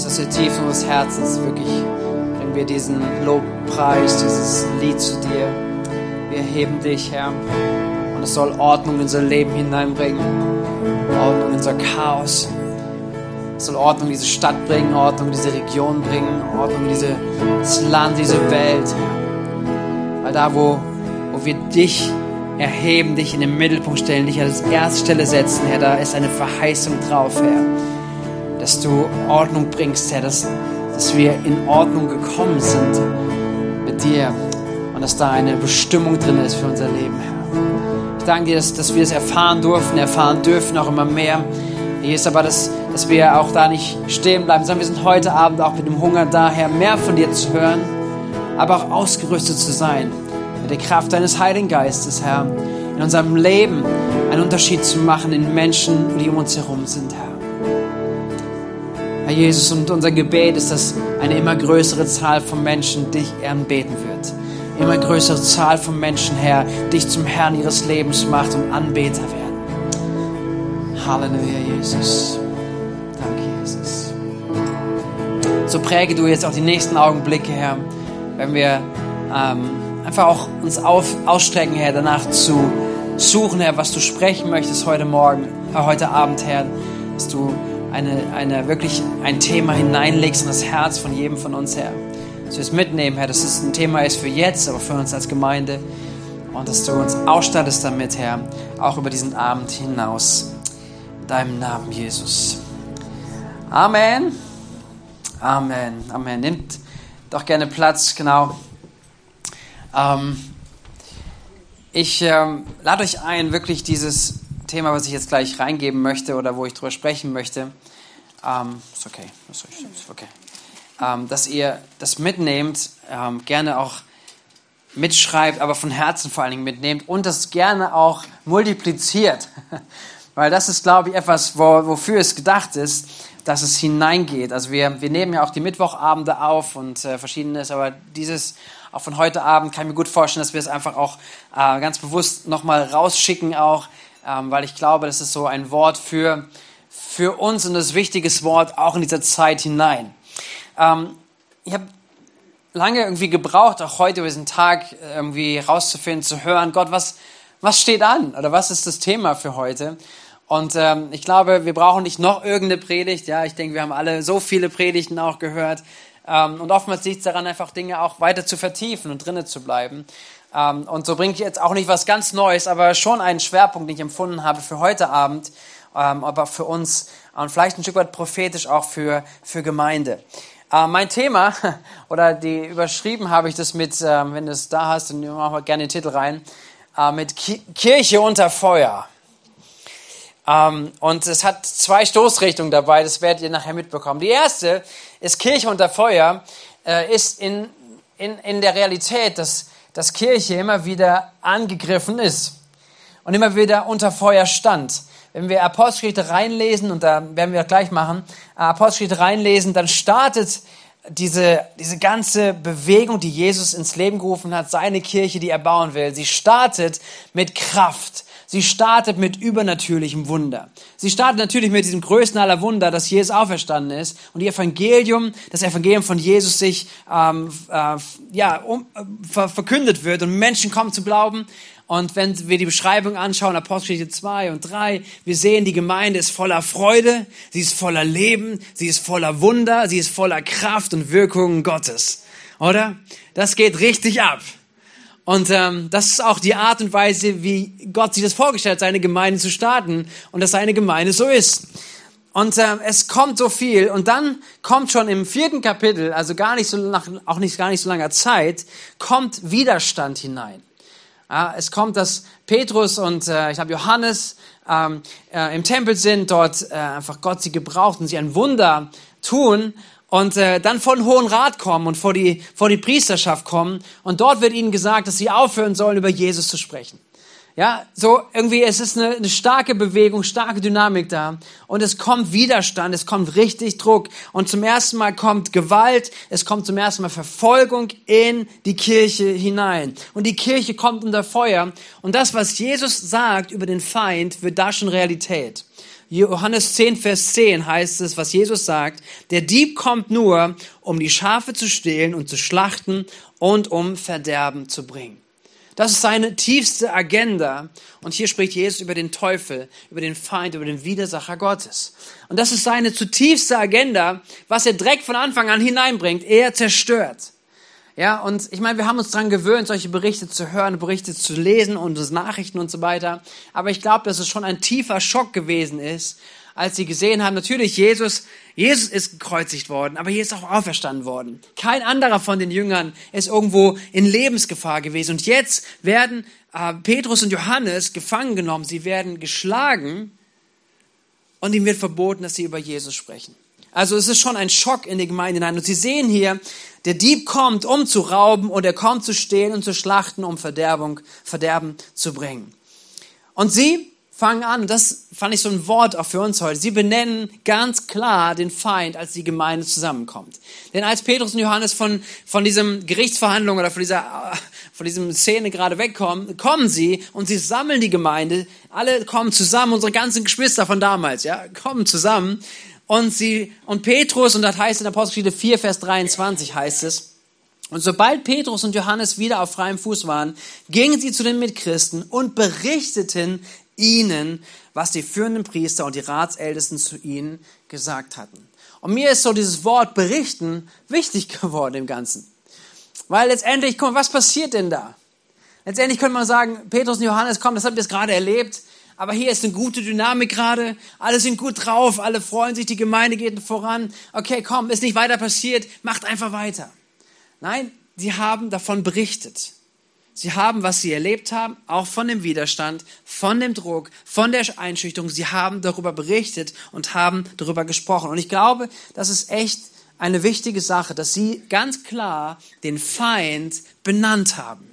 Jesus, aus der Tiefe unseres Herzens wirklich bringen wir diesen Lobpreis, dieses Lied zu dir. Wir heben dich, Herr. Und es soll Ordnung in unser Leben hineinbringen. Ordnung in unser Chaos. Es soll Ordnung in diese Stadt bringen, Ordnung in diese Region bringen, Ordnung in dieses Land, diese Welt. Weil da, wo, wo wir dich erheben, dich in den Mittelpunkt stellen, dich als Erststelle setzen, Herr, da ist eine Verheißung drauf, Herr. Dass du Ordnung bringst, Herr, dass, dass wir in Ordnung gekommen sind mit dir und dass da eine Bestimmung drin ist für unser Leben, Herr. Ich danke dir, dass, dass wir es erfahren durften, erfahren dürfen, auch immer mehr. Jesus, aber dass, dass wir auch da nicht stehen bleiben, sondern wir sind heute Abend auch mit dem Hunger daher, mehr von dir zu hören, aber auch ausgerüstet zu sein mit der Kraft deines Heiligen Geistes, Herr, in unserem Leben einen Unterschied zu machen in Menschen, die um uns herum sind, Herr. Herr Jesus, und unser Gebet ist, dass eine immer größere Zahl von Menschen dich anbeten wird. Immer größere Zahl von Menschen, Herr, dich zum Herrn ihres Lebens macht und Anbeter werden. Halleluja, Jesus. Danke, Jesus. So präge du jetzt auch die nächsten Augenblicke, Herr, wenn wir ähm, einfach auch uns auf, ausstrecken, Herr, danach zu suchen, Herr, was du sprechen möchtest heute Morgen, äh, heute Abend, Herr, dass du eine, eine, wirklich ein Thema hineinlegst in das Herz von jedem von uns, Herr. Dass wir es mitnehmen, Herr, dass es ein Thema ist für jetzt, aber für uns als Gemeinde. Und dass du uns ausstattest damit, Herr, auch über diesen Abend hinaus. In deinem Namen, Jesus. Amen. Amen. Amen. Nimmt doch gerne Platz, genau. Ähm, ich ähm, lade euch ein, wirklich dieses Thema, was ich jetzt gleich reingeben möchte oder wo ich drüber sprechen möchte, ähm, ist okay, ist okay. Ähm, dass ihr das mitnehmt, ähm, gerne auch mitschreibt, aber von Herzen vor allen Dingen mitnehmt und das gerne auch multipliziert. Weil das ist, glaube ich, etwas, wo, wofür es gedacht ist, dass es hineingeht. Also wir, wir nehmen ja auch die Mittwochabende auf und äh, verschiedenes, aber dieses auch von heute Abend kann ich mir gut vorstellen, dass wir es einfach auch äh, ganz bewusst nochmal rausschicken, auch, weil ich glaube, das ist so ein Wort für, für uns und das wichtiges Wort auch in dieser Zeit hinein. Ähm, ich habe lange irgendwie gebraucht, auch heute über diesen Tag irgendwie rauszufinden, zu hören, Gott, was, was steht an oder was ist das Thema für heute? Und ähm, ich glaube, wir brauchen nicht noch irgendeine Predigt. Ja, ich denke, wir haben alle so viele Predigten auch gehört. Ähm, und oftmals liegt es daran, einfach Dinge auch weiter zu vertiefen und drinnen zu bleiben. Ähm, und so bringe ich jetzt auch nicht was ganz Neues, aber schon einen Schwerpunkt, den ich empfunden habe für heute Abend, ähm, aber für uns und vielleicht ein Stück weit prophetisch auch für, für Gemeinde. Mein Thema, oder die überschrieben habe ich das mit, wenn du es da hast, dann machen wir gerne den Titel rein, äh, mit Ki Kirche unter Feuer. Ähm, und es hat zwei Stoßrichtungen dabei, das werdet ihr nachher mitbekommen. Die erste ist Kirche unter Feuer, äh, ist in, in, in der Realität, dass, dass Kirche immer wieder angegriffen ist und immer wieder unter Feuer stand. Wenn wir Apostelgeschichte reinlesen, und da werden wir gleich machen, äh, Apostelgeschichte reinlesen, dann startet diese, diese ganze Bewegung, die Jesus ins Leben gerufen hat, seine Kirche, die er bauen will. Sie startet mit Kraft. Sie startet mit übernatürlichem Wunder. Sie startet natürlich mit diesem größten aller Wunder, dass Jesus auferstanden ist und die Evangelium, das Evangelium von Jesus sich ähm, äh, ja, um, äh, ver verkündet wird und Menschen kommen zu glauben. Und wenn wir die Beschreibung anschauen, Apostelgeschichte 2 und 3, wir sehen, die Gemeinde ist voller Freude, sie ist voller Leben, sie ist voller Wunder, sie ist voller Kraft und Wirkungen Gottes. Oder? Das geht richtig ab. Und ähm, das ist auch die Art und Weise, wie Gott sich das vorgestellt hat, seine Gemeinde zu starten und dass seine Gemeinde so ist. Und äh, es kommt so viel und dann kommt schon im vierten Kapitel, also gar nicht so nach, auch nicht gar nicht so langer Zeit, kommt Widerstand hinein. Ja, es kommt, dass Petrus und äh, ich glaube Johannes ähm, äh, im Tempel sind, dort äh, einfach Gott sie gebraucht und sie ein Wunder tun und äh, dann vor den Hohen Rat kommen und vor die, vor die Priesterschaft kommen. Und dort wird ihnen gesagt, dass sie aufhören sollen, über Jesus zu sprechen. Ja, so irgendwie, es ist eine, eine starke Bewegung, starke Dynamik da. Und es kommt Widerstand, es kommt richtig Druck. Und zum ersten Mal kommt Gewalt, es kommt zum ersten Mal Verfolgung in die Kirche hinein. Und die Kirche kommt unter Feuer. Und das, was Jesus sagt über den Feind, wird da schon Realität. Johannes 10, Vers 10 heißt es, was Jesus sagt, der Dieb kommt nur, um die Schafe zu stehlen und zu schlachten und um Verderben zu bringen. Das ist seine tiefste Agenda. Und hier spricht Jesus über den Teufel, über den Feind, über den Widersacher Gottes. Und das ist seine zutiefste Agenda, was er direkt von Anfang an hineinbringt. Er zerstört. Ja, und ich meine, wir haben uns daran gewöhnt, solche Berichte zu hören, Berichte zu lesen und Nachrichten und so weiter. Aber ich glaube, dass es schon ein tiefer Schock gewesen ist, als sie gesehen haben, natürlich, Jesus, Jesus ist gekreuzigt worden, aber hier ist auch auferstanden worden. Kein anderer von den Jüngern ist irgendwo in Lebensgefahr gewesen. Und jetzt werden äh, Petrus und Johannes gefangen genommen, sie werden geschlagen und ihm wird verboten, dass sie über Jesus sprechen. Also es ist schon ein Schock in die Gemeinde hinein. Und Sie sehen hier, der Dieb kommt, um zu rauben und er kommt zu stehlen und zu schlachten, um Verderbung, Verderben zu bringen. Und sie fangen an, das fand ich so ein Wort auch für uns heute, sie benennen ganz klar den Feind, als die Gemeinde zusammenkommt. Denn als Petrus und Johannes von, von diesem Gerichtsverhandlung oder von dieser, von diesem Szene gerade wegkommen, kommen sie und sie sammeln die Gemeinde, alle kommen zusammen, unsere ganzen Geschwister von damals, ja, kommen zusammen und sie, und Petrus, und das heißt in Apostelgeschichte 4, Vers 23 heißt es, und sobald Petrus und Johannes wieder auf freiem Fuß waren, gingen sie zu den Mitchristen und berichteten ihnen, was die führenden Priester und die Ratsältesten zu ihnen gesagt hatten. Und mir ist so dieses Wort berichten wichtig geworden im Ganzen. Weil letztendlich, mal, was passiert denn da? Letztendlich könnte man sagen, Petrus und Johannes, komm, das habt ihr jetzt gerade erlebt, aber hier ist eine gute Dynamik gerade, alle sind gut drauf, alle freuen sich, die Gemeinde geht voran. Okay, komm, ist nicht weiter passiert, macht einfach weiter. Nein, sie haben davon berichtet. Sie haben, was sie erlebt haben, auch von dem Widerstand, von dem Druck, von der Einschüchterung. Sie haben darüber berichtet und haben darüber gesprochen. Und ich glaube, das ist echt eine wichtige Sache, dass sie ganz klar den Feind benannt haben.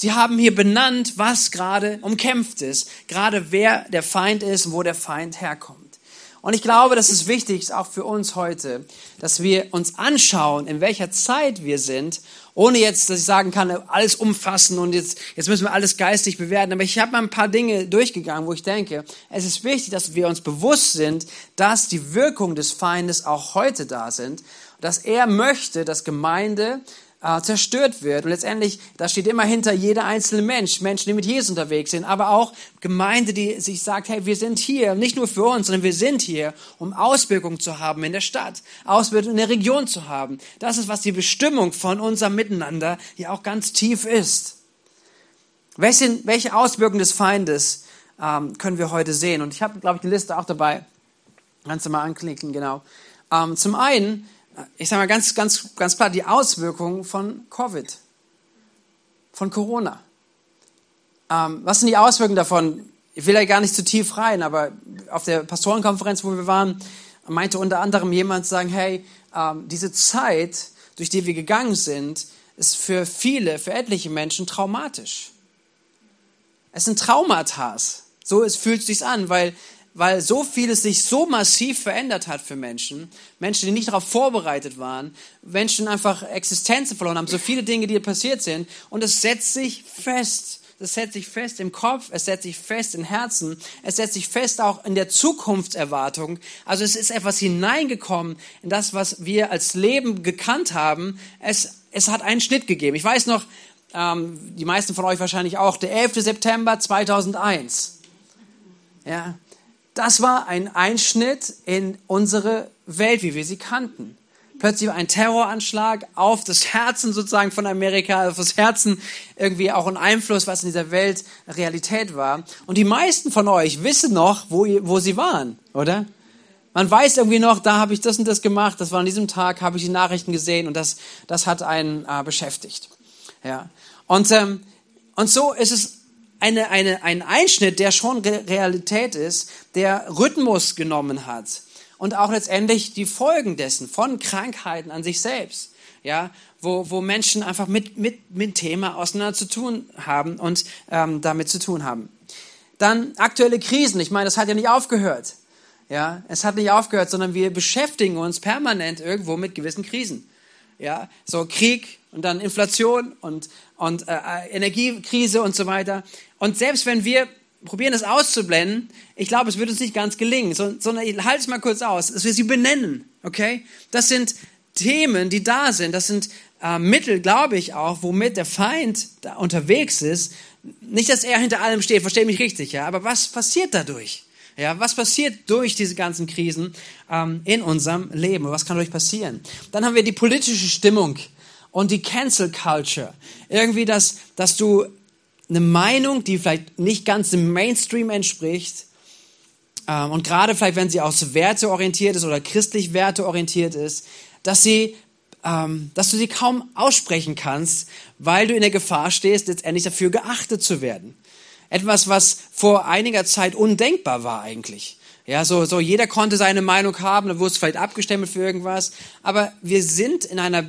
Sie haben hier benannt, was gerade umkämpft ist, gerade wer der Feind ist und wo der Feind herkommt. Und ich glaube, das ist wichtig, auch für uns heute, dass wir uns anschauen, in welcher Zeit wir sind, ohne jetzt, dass ich sagen kann, alles umfassen und jetzt, jetzt müssen wir alles geistig bewerten. Aber ich habe mal ein paar Dinge durchgegangen, wo ich denke, es ist wichtig, dass wir uns bewusst sind, dass die Wirkung des Feindes auch heute da sind, dass er möchte, dass Gemeinde äh, zerstört wird. Und letztendlich, da steht immer hinter jeder einzelne Mensch, Menschen, die mit Jesus unterwegs sind, aber auch Gemeinde, die sich sagt, hey, wir sind hier, nicht nur für uns, sondern wir sind hier, um Auswirkungen zu haben in der Stadt, Auswirkungen in der Region zu haben. Das ist, was die Bestimmung von unserem Miteinander hier auch ganz tief ist. Welche, welche Auswirkungen des Feindes ähm, können wir heute sehen? Und ich habe, glaube ich, die Liste auch dabei. Kannst du mal anklicken, genau. Ähm, zum einen, ich sage mal ganz, ganz, ganz klar, die Auswirkungen von Covid, von Corona. Ähm, was sind die Auswirkungen davon? Ich will da gar nicht zu tief rein, aber auf der Pastorenkonferenz, wo wir waren, meinte unter anderem jemand sagen, hey, ähm, diese Zeit, durch die wir gegangen sind, ist für viele, für etliche Menschen traumatisch. Es sind Traumata. So es fühlt sich an, weil weil so vieles sich so massiv verändert hat für Menschen, Menschen, die nicht darauf vorbereitet waren, Menschen einfach Existenzen verloren haben, so viele Dinge, die passiert sind und es setzt sich fest. Das setzt sich fest im Kopf, es setzt sich fest im Herzen, es setzt sich fest auch in der Zukunftserwartung. Also es ist etwas hineingekommen in das, was wir als Leben gekannt haben. Es, es hat einen Schnitt gegeben. Ich weiß noch, ähm, die meisten von euch wahrscheinlich auch, der 11. September 2001. Ja, das war ein Einschnitt in unsere Welt, wie wir sie kannten. Plötzlich war ein Terroranschlag auf das Herzen sozusagen von Amerika, auf das Herzen irgendwie auch ein Einfluss, was in dieser Welt Realität war. Und die meisten von euch wissen noch, wo, wo sie waren, oder? Man weiß irgendwie noch, da habe ich das und das gemacht, das war an diesem Tag, habe ich die Nachrichten gesehen und das, das hat einen äh, beschäftigt. Ja. Und, ähm, und so ist es eine, eine, ein Einschnitt, der schon Realität ist, der Rhythmus genommen hat und auch letztendlich die Folgen dessen von Krankheiten an sich selbst, ja, wo, wo Menschen einfach mit, mit, mit Thema auseinander zu tun haben und ähm, damit zu tun haben. Dann aktuelle Krisen. Ich meine, das hat ja nicht aufgehört. Ja, es hat nicht aufgehört, sondern wir beschäftigen uns permanent irgendwo mit gewissen Krisen. Ja, so Krieg und dann Inflation und, und äh, Energiekrise und so weiter. Und selbst wenn wir probieren es auszublenden, ich glaube, es wird uns nicht ganz gelingen, sondern ich halte es mal kurz aus, dass wir sie benennen, okay? Das sind Themen, die da sind, das sind äh, Mittel, glaube ich auch, womit der Feind da unterwegs ist. Nicht, dass er hinter allem steht, verstehe mich richtig, ja, aber was passiert dadurch? Ja, was passiert durch diese ganzen Krisen ähm, in unserem Leben? Was kann dadurch passieren? Dann haben wir die politische Stimmung und die Cancel Culture. Irgendwie, dass, dass du eine Meinung, die vielleicht nicht ganz dem Mainstream entspricht, ähm, und gerade vielleicht, wenn sie auch so werteorientiert ist oder christlich werteorientiert ist, dass sie ähm, dass du sie kaum aussprechen kannst, weil du in der Gefahr stehst, letztendlich dafür geachtet zu werden. Etwas, was vor einiger Zeit undenkbar war eigentlich. Ja, so, so jeder konnte seine Meinung haben, da wurde es vielleicht abgestimmt für irgendwas. Aber wir sind in einer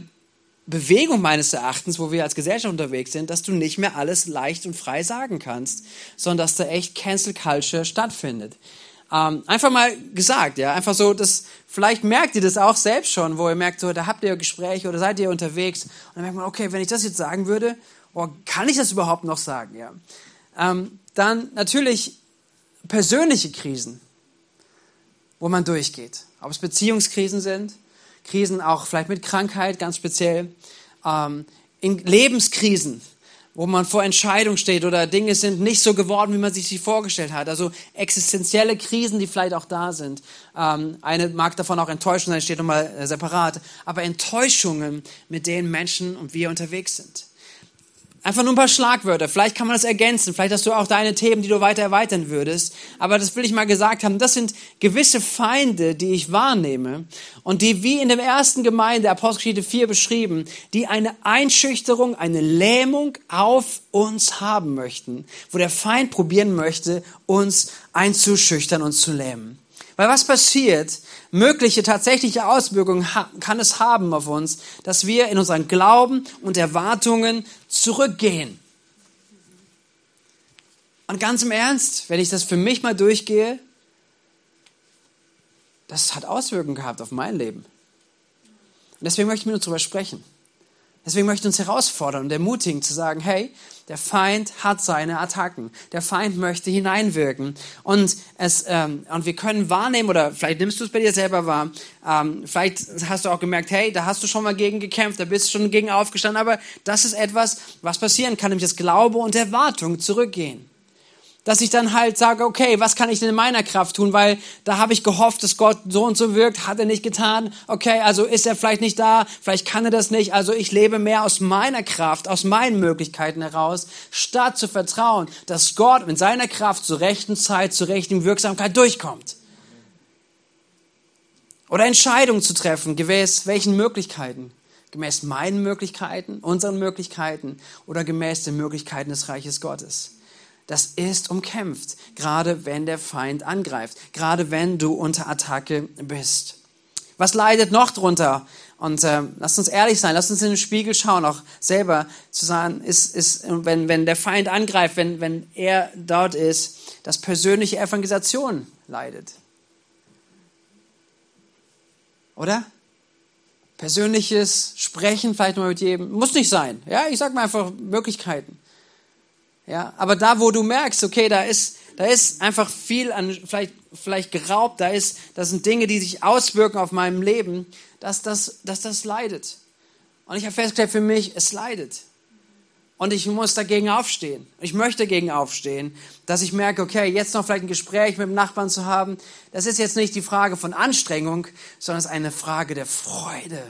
Bewegung meines Erachtens, wo wir als Gesellschaft unterwegs sind, dass du nicht mehr alles leicht und frei sagen kannst, sondern dass da echt Cancel Culture stattfindet. Ähm, einfach mal gesagt, ja, einfach so, dass vielleicht merkt ihr das auch selbst schon, wo ihr merkt, so, da habt ihr Gespräche oder seid ihr unterwegs und dann merkt man, okay, wenn ich das jetzt sagen würde, oh, kann ich das überhaupt noch sagen, ja? Ähm, dann natürlich persönliche Krisen, wo man durchgeht, ob es Beziehungskrisen sind, Krisen auch vielleicht mit Krankheit ganz speziell, ähm, in Lebenskrisen, wo man vor Entscheidung steht oder Dinge sind nicht so geworden, wie man sich sie vorgestellt hat. Also existenzielle Krisen, die vielleicht auch da sind. Ähm, eine mag davon auch Enttäuschung sein, steht nochmal äh, separat. Aber Enttäuschungen, mit denen Menschen und wir unterwegs sind. Einfach nur ein paar Schlagwörter. Vielleicht kann man das ergänzen. Vielleicht hast du auch deine Themen, die du weiter erweitern würdest. Aber das will ich mal gesagt haben. Das sind gewisse Feinde, die ich wahrnehme und die wie in der ersten Gemeinde, Apostelgeschichte 4 beschrieben, die eine Einschüchterung, eine Lähmung auf uns haben möchten. Wo der Feind probieren möchte, uns einzuschüchtern und zu lähmen. Weil was passiert, mögliche tatsächliche Auswirkungen kann es haben auf uns, dass wir in unseren Glauben und Erwartungen zurückgehen. Und ganz im Ernst, wenn ich das für mich mal durchgehe, das hat Auswirkungen gehabt auf mein Leben. Und deswegen möchte ich mit uns darüber sprechen. Deswegen möchte ich uns herausfordern und ermutigen zu sagen, hey, der Feind hat seine Attacken. Der Feind möchte hineinwirken. Und, es, ähm, und wir können wahrnehmen, oder vielleicht nimmst du es bei dir selber wahr, ähm, vielleicht hast du auch gemerkt, hey, da hast du schon mal gegen gekämpft, da bist du schon gegen aufgestanden, aber das ist etwas, was passieren kann, nämlich das Glaube und Erwartung zurückgehen dass ich dann halt sage, okay, was kann ich denn in meiner Kraft tun? Weil da habe ich gehofft, dass Gott so und so wirkt, hat er nicht getan. Okay, also ist er vielleicht nicht da, vielleicht kann er das nicht. Also ich lebe mehr aus meiner Kraft, aus meinen Möglichkeiten heraus, statt zu vertrauen, dass Gott mit seiner Kraft zur rechten Zeit, zur rechten Wirksamkeit durchkommt. Oder Entscheidungen zu treffen, gemäß welchen Möglichkeiten? Gemäß meinen Möglichkeiten, unseren Möglichkeiten oder gemäß den Möglichkeiten des Reiches Gottes das ist umkämpft, gerade wenn der Feind angreift, gerade wenn du unter Attacke bist. Was leidet noch drunter? Und äh, lasst uns ehrlich sein, lasst uns in den Spiegel schauen, auch selber zu sagen, ist, ist, wenn, wenn der Feind angreift, wenn, wenn er dort ist, dass persönliche Evangelisation leidet. Oder? Persönliches Sprechen vielleicht mal mit jedem, muss nicht sein. Ja, ich sag mal einfach Möglichkeiten. Ja, aber da, wo du merkst, okay, da ist, da ist einfach viel an, vielleicht, vielleicht geraubt, da ist, das sind Dinge, die sich auswirken auf meinem Leben, dass das, dass das leidet. Und ich habe festgestellt für mich, es leidet. Und ich muss dagegen aufstehen. Ich möchte dagegen aufstehen, dass ich merke, okay, jetzt noch vielleicht ein Gespräch mit dem Nachbarn zu haben, das ist jetzt nicht die Frage von Anstrengung, sondern es ist eine Frage der Freude.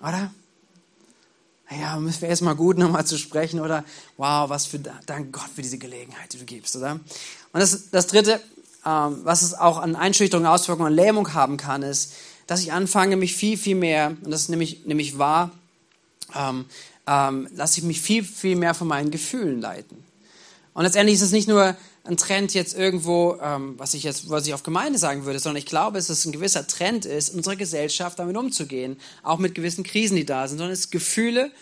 Oder? Ja, es wäre erstmal gut, nochmal zu sprechen oder wow, was für, dank Gott für diese Gelegenheit, die du gibst, oder? Und das, das Dritte, ähm, was es auch an Einschüchterung, Auswirkungen und Lähmung haben kann, ist, dass ich anfange, mich viel, viel mehr, und das ist nämlich, nämlich wahr, ähm, ähm, lasse ich mich viel, viel mehr von meinen Gefühlen leiten. Und letztendlich ist es nicht nur ein Trend jetzt irgendwo, ähm, was ich jetzt, was ich auf Gemeinde sagen würde, sondern ich glaube, dass es ein gewisser Trend ist, unserer Gesellschaft damit umzugehen, auch mit gewissen Krisen, die da sind, sondern es ist Gefühle.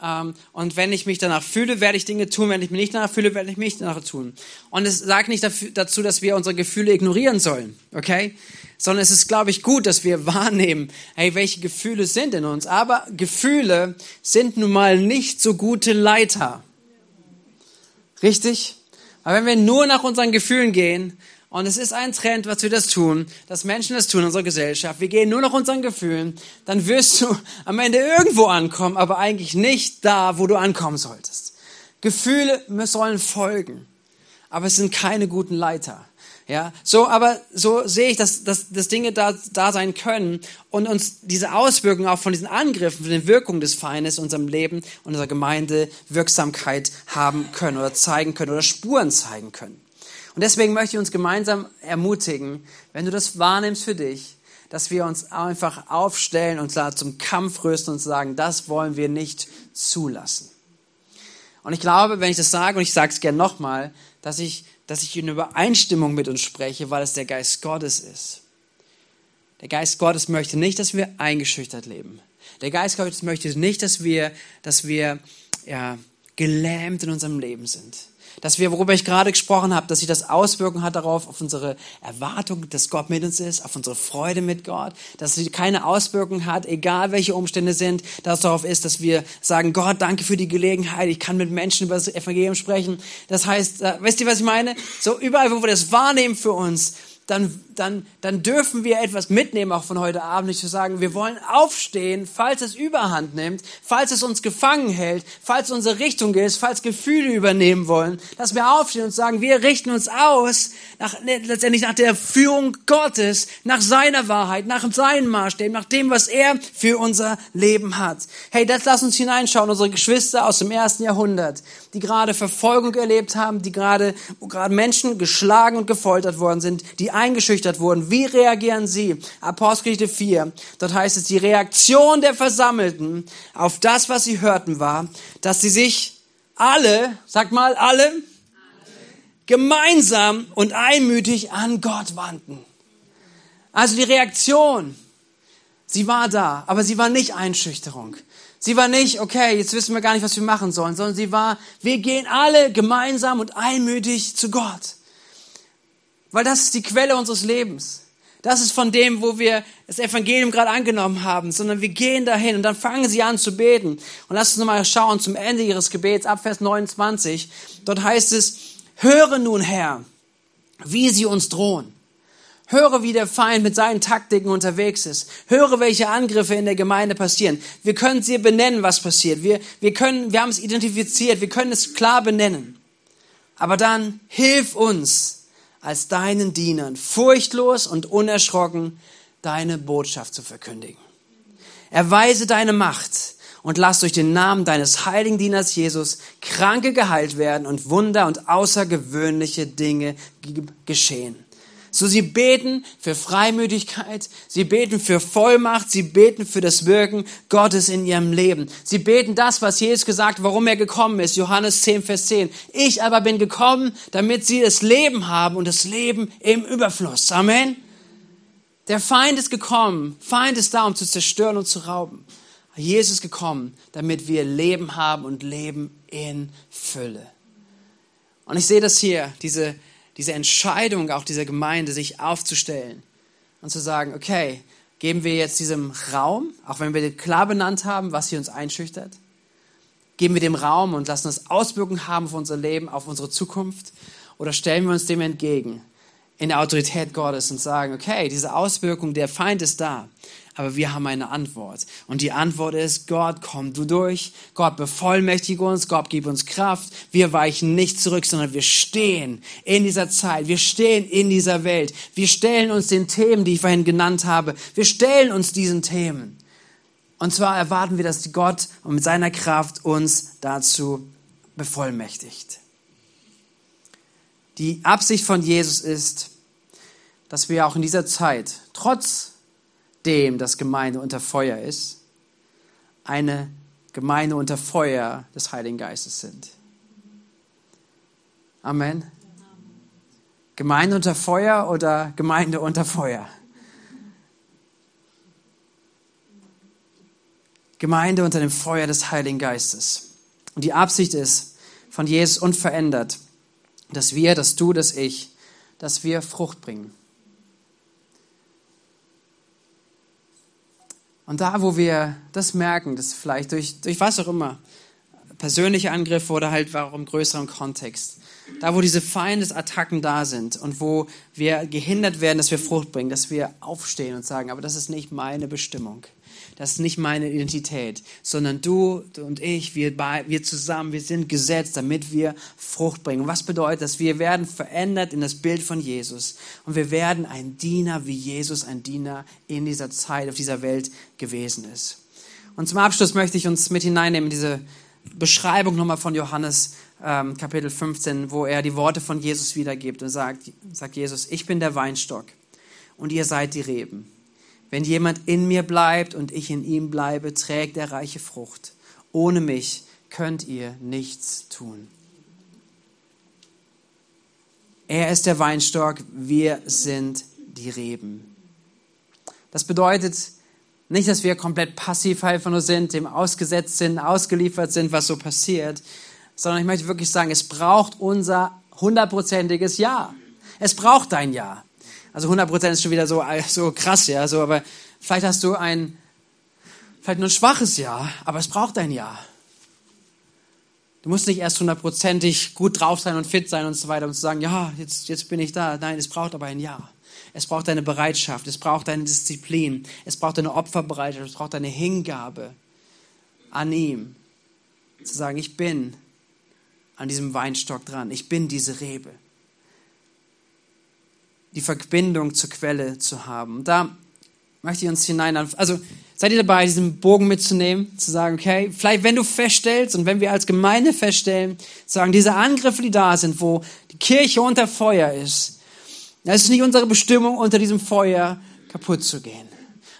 Ähm, und wenn ich mich danach fühle, werde ich Dinge tun. Wenn ich mich nicht danach fühle, werde ich mich danach tun. Und es sagt nicht dafür, dazu, dass wir unsere Gefühle ignorieren sollen, okay? Sondern es ist, glaube ich, gut, dass wir wahrnehmen, hey, welche Gefühle sind in uns. Aber Gefühle sind nun mal nicht so gute Leiter. Richtig? Aber wenn wir nur nach unseren Gefühlen gehen, und es ist ein Trend, was wir das tun, dass Menschen das tun in unserer Gesellschaft. Wir gehen nur nach unseren Gefühlen, dann wirst du am Ende irgendwo ankommen, aber eigentlich nicht da, wo du ankommen solltest. Gefühle sollen folgen, aber es sind keine guten Leiter. Ja, so, aber so sehe ich, dass, dass, dass Dinge da, da sein können und uns diese Auswirkungen auch von diesen Angriffen, von den Wirkungen des Feindes in unserem Leben unserer Gemeinde Wirksamkeit haben können oder zeigen können oder Spuren zeigen können. Und deswegen möchte ich uns gemeinsam ermutigen, wenn du das wahrnimmst für dich, dass wir uns einfach aufstellen und zum Kampf rüsten und sagen, das wollen wir nicht zulassen. Und ich glaube, wenn ich das sage, und ich sage es gerne nochmal, dass ich dass ich in Übereinstimmung mit uns spreche, weil es der Geist Gottes ist. Der Geist Gottes möchte nicht, dass wir eingeschüchtert leben. Der Geist Gottes möchte nicht, dass wir, dass wir ja, gelähmt in unserem Leben sind dass wir, worüber ich gerade gesprochen habe, dass sich das Auswirkungen hat darauf, auf unsere Erwartung, dass Gott mit uns ist, auf unsere Freude mit Gott, dass sie keine Auswirkungen hat, egal welche Umstände sind, dass es darauf ist, dass wir sagen, Gott, danke für die Gelegenheit, ich kann mit Menschen über das Evangelium sprechen. Das heißt, äh, wisst ihr, was ich meine? So überall, wo wir das wahrnehmen für uns, dann, dann, dann dürfen wir etwas mitnehmen, auch von heute Abend, nicht zu sagen, wir wollen aufstehen, falls es überhand nimmt, falls es uns gefangen hält, falls unsere Richtung ist, falls Gefühle übernehmen wollen, dass wir aufstehen und sagen, wir richten uns aus, nach, letztendlich nach der Führung Gottes, nach seiner Wahrheit, nach seinen Maßstäben, nach dem, was er für unser Leben hat. Hey, das lass uns hineinschauen, unsere Geschwister aus dem ersten Jahrhundert, die gerade Verfolgung erlebt haben, die gerade, wo gerade Menschen geschlagen und gefoltert worden sind, die eingeschüchtert wurden. Wie reagieren sie? Apostelgeschichte 4. Dort heißt es, die Reaktion der Versammelten auf das, was sie hörten, war, dass sie sich alle, sag mal alle, alle. gemeinsam und einmütig an Gott wandten. Also die Reaktion, sie war da, aber sie war nicht Einschüchterung. Sie war nicht, okay, jetzt wissen wir gar nicht, was wir machen sollen, sondern sie war, wir gehen alle gemeinsam und einmütig zu Gott. Weil das ist die Quelle unseres Lebens. Das ist von dem, wo wir das Evangelium gerade angenommen haben, sondern wir gehen dahin und dann fangen sie an zu beten. Und lass uns nochmal schauen zum Ende ihres Gebets ab Vers 29. Dort heißt es, höre nun Herr, wie sie uns drohen. Höre, wie der Feind mit seinen Taktiken unterwegs ist. Höre, welche Angriffe in der Gemeinde passieren. Wir können sie benennen, was passiert. Wir, wir können, wir haben es identifiziert. Wir können es klar benennen. Aber dann hilf uns als deinen Dienern, furchtlos und unerschrocken deine Botschaft zu verkündigen. Erweise deine Macht und lass durch den Namen deines heiligen Dieners Jesus Kranke geheilt werden und Wunder und außergewöhnliche Dinge geschehen. So sie beten für Freimütigkeit, sie beten für Vollmacht, sie beten für das Wirken Gottes in ihrem Leben. Sie beten das, was Jesus gesagt, warum er gekommen ist, Johannes 10, Vers 10. Ich aber bin gekommen, damit sie das Leben haben und das Leben im Überfluss. Amen. Der Feind ist gekommen, Feind ist da, um zu zerstören und zu rauben. Jesus ist gekommen, damit wir Leben haben und Leben in Fülle. Und ich sehe das hier, diese diese Entscheidung auch dieser Gemeinde, sich aufzustellen und zu sagen, okay, geben wir jetzt diesem Raum, auch wenn wir klar benannt haben, was hier uns einschüchtert, geben wir dem Raum und lassen es Auswirkungen haben auf unser Leben, auf unsere Zukunft, oder stellen wir uns dem entgegen in der Autorität Gottes und sagen, okay, diese Auswirkung, der Feind ist da, aber wir haben eine Antwort. Und die Antwort ist, Gott, komm du durch. Gott, bevollmächtige uns. Gott, gib uns Kraft. Wir weichen nicht zurück, sondern wir stehen in dieser Zeit. Wir stehen in dieser Welt. Wir stellen uns den Themen, die ich vorhin genannt habe. Wir stellen uns diesen Themen. Und zwar erwarten wir, dass Gott mit seiner Kraft uns dazu bevollmächtigt. Die Absicht von Jesus ist, dass wir auch in dieser Zeit, trotz dem das Gemeinde unter Feuer ist, eine Gemeinde unter Feuer des Heiligen Geistes sind. Amen. Gemeinde unter Feuer oder Gemeinde unter Feuer? Gemeinde unter dem Feuer des Heiligen Geistes. Und die Absicht ist von Jesus unverändert, dass wir, dass du, dass ich, dass wir Frucht bringen. Und da, wo wir das merken, dass vielleicht durch, durch was auch immer, persönliche Angriffe oder halt auch im größeren Kontext. Da, wo diese Feindesattacken da sind und wo wir gehindert werden, dass wir Frucht bringen, dass wir aufstehen und sagen, aber das ist nicht meine Bestimmung. Das ist nicht meine Identität, sondern du, und ich, wir, wir zusammen, wir sind gesetzt, damit wir Frucht bringen. Was bedeutet das? Wir werden verändert in das Bild von Jesus und wir werden ein Diener, wie Jesus ein Diener in dieser Zeit, auf dieser Welt gewesen ist. Und zum Abschluss möchte ich uns mit hineinnehmen in diese Beschreibung nochmal von Johannes ähm, Kapitel 15, wo er die Worte von Jesus wiedergibt und sagt, sagt Jesus, ich bin der Weinstock und ihr seid die Reben. Wenn jemand in mir bleibt und ich in ihm bleibe, trägt er reiche Frucht. Ohne mich könnt ihr nichts tun. Er ist der Weinstock, wir sind die Reben. Das bedeutet nicht, dass wir komplett passiv einfach nur sind, dem ausgesetzt sind, ausgeliefert sind, was so passiert, sondern ich möchte wirklich sagen, es braucht unser hundertprozentiges Ja. Es braucht dein Ja. Also 100% ist schon wieder so, so krass, ja, so, aber vielleicht hast du ein, vielleicht nur ein schwaches Ja, aber es braucht ein Ja. Du musst nicht erst hundertprozentig gut drauf sein und fit sein und so weiter, um zu sagen, ja, jetzt, jetzt bin ich da. Nein, es braucht aber ein Ja. Es braucht deine Bereitschaft, es braucht deine Disziplin, es braucht deine Opferbereitschaft, es braucht deine Hingabe an ihm. Zu sagen, ich bin an diesem Weinstock dran, ich bin diese Rebe die Verbindung zur Quelle zu haben. Und da möchte ich uns hinein, also seid ihr dabei, diesen Bogen mitzunehmen, zu sagen, okay, vielleicht wenn du feststellst und wenn wir als Gemeinde feststellen, sagen, diese Angriffe, die da sind, wo die Kirche unter Feuer ist, es ist nicht unsere Bestimmung, unter diesem Feuer kaputt zu gehen.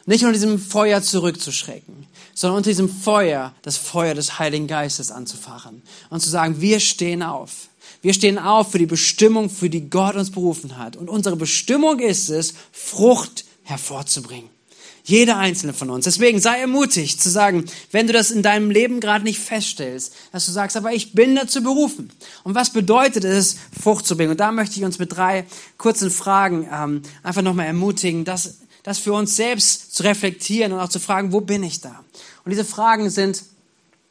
Nicht unter diesem Feuer zurückzuschrecken, sondern unter diesem Feuer das Feuer des Heiligen Geistes anzufachen und zu sagen, wir stehen auf. Wir stehen auf für die Bestimmung, für die Gott uns berufen hat. Und unsere Bestimmung ist es, Frucht hervorzubringen. Jeder einzelne von uns. Deswegen sei ermutigt zu sagen, wenn du das in deinem Leben gerade nicht feststellst, dass du sagst, aber ich bin dazu berufen. Und was bedeutet es, Frucht zu bringen? Und da möchte ich uns mit drei kurzen Fragen ähm, einfach nochmal ermutigen, das, das für uns selbst zu reflektieren und auch zu fragen, wo bin ich da? Und diese Fragen sind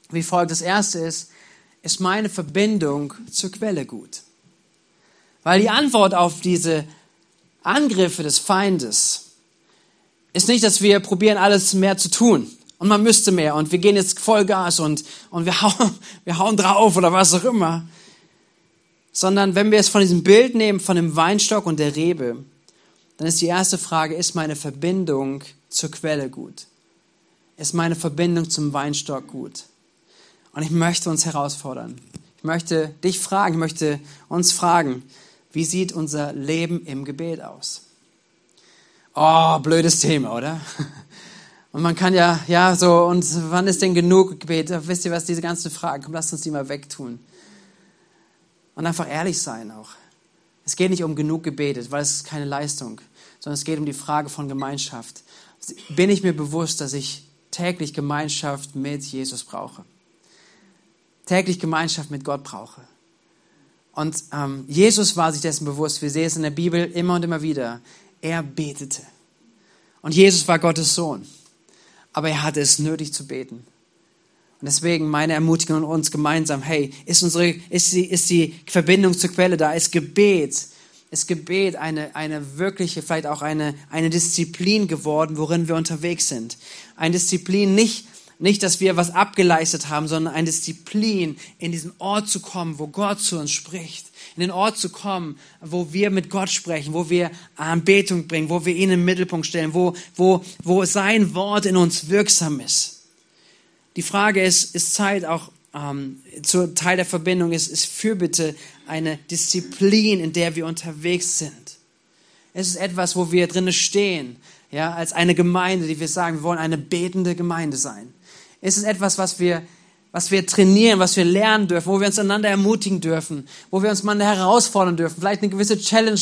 wie folgt. Das erste ist, ist meine Verbindung zur Quelle gut? Weil die Antwort auf diese Angriffe des Feindes ist nicht, dass wir probieren, alles mehr zu tun und man müsste mehr und wir gehen jetzt Vollgas und, und wir, hauen, wir hauen drauf oder was auch immer. Sondern wenn wir es von diesem Bild nehmen, von dem Weinstock und der Rebe, dann ist die erste Frage, ist meine Verbindung zur Quelle gut? Ist meine Verbindung zum Weinstock gut? Und ich möchte uns herausfordern. Ich möchte dich fragen, ich möchte uns fragen, wie sieht unser Leben im Gebet aus? Oh, blödes Thema, oder? Und man kann ja, ja, so, und wann ist denn genug Gebet? Wisst ihr was, diese ganzen Fragen, komm, lasst uns die mal wegtun. Und einfach ehrlich sein auch. Es geht nicht um genug gebetet, weil es ist keine Leistung, sondern es geht um die Frage von Gemeinschaft. Bin ich mir bewusst, dass ich täglich Gemeinschaft mit Jesus brauche? Täglich Gemeinschaft mit Gott brauche. Und ähm, Jesus war sich dessen bewusst. Wir sehen es in der Bibel immer und immer wieder. Er betete. Und Jesus war Gottes Sohn. Aber er hatte es nötig zu beten. Und deswegen meine Ermutigung an uns gemeinsam, hey, ist, unsere, ist, die, ist die Verbindung zur Quelle da? Ist Gebet, ist Gebet eine, eine wirkliche, vielleicht auch eine, eine Disziplin geworden, worin wir unterwegs sind? Eine Disziplin nicht, nicht, dass wir was abgeleistet haben, sondern eine Disziplin, in diesen Ort zu kommen, wo Gott zu uns spricht. In den Ort zu kommen, wo wir mit Gott sprechen, wo wir Anbetung bringen, wo wir ihn im Mittelpunkt stellen, wo, wo, wo sein Wort in uns wirksam ist. Die Frage ist, ist Zeit auch ähm, zur Teil der Verbindung ist, ist Fürbitte eine Disziplin, in der wir unterwegs sind. Es ist etwas, wo wir drinnen stehen, ja, als eine Gemeinde, die wir sagen, wir wollen eine betende Gemeinde sein. Es ist etwas, was wir, was wir trainieren, was wir lernen dürfen, wo wir uns einander ermutigen dürfen, wo wir uns mal herausfordern dürfen, vielleicht eine gewisse Challenge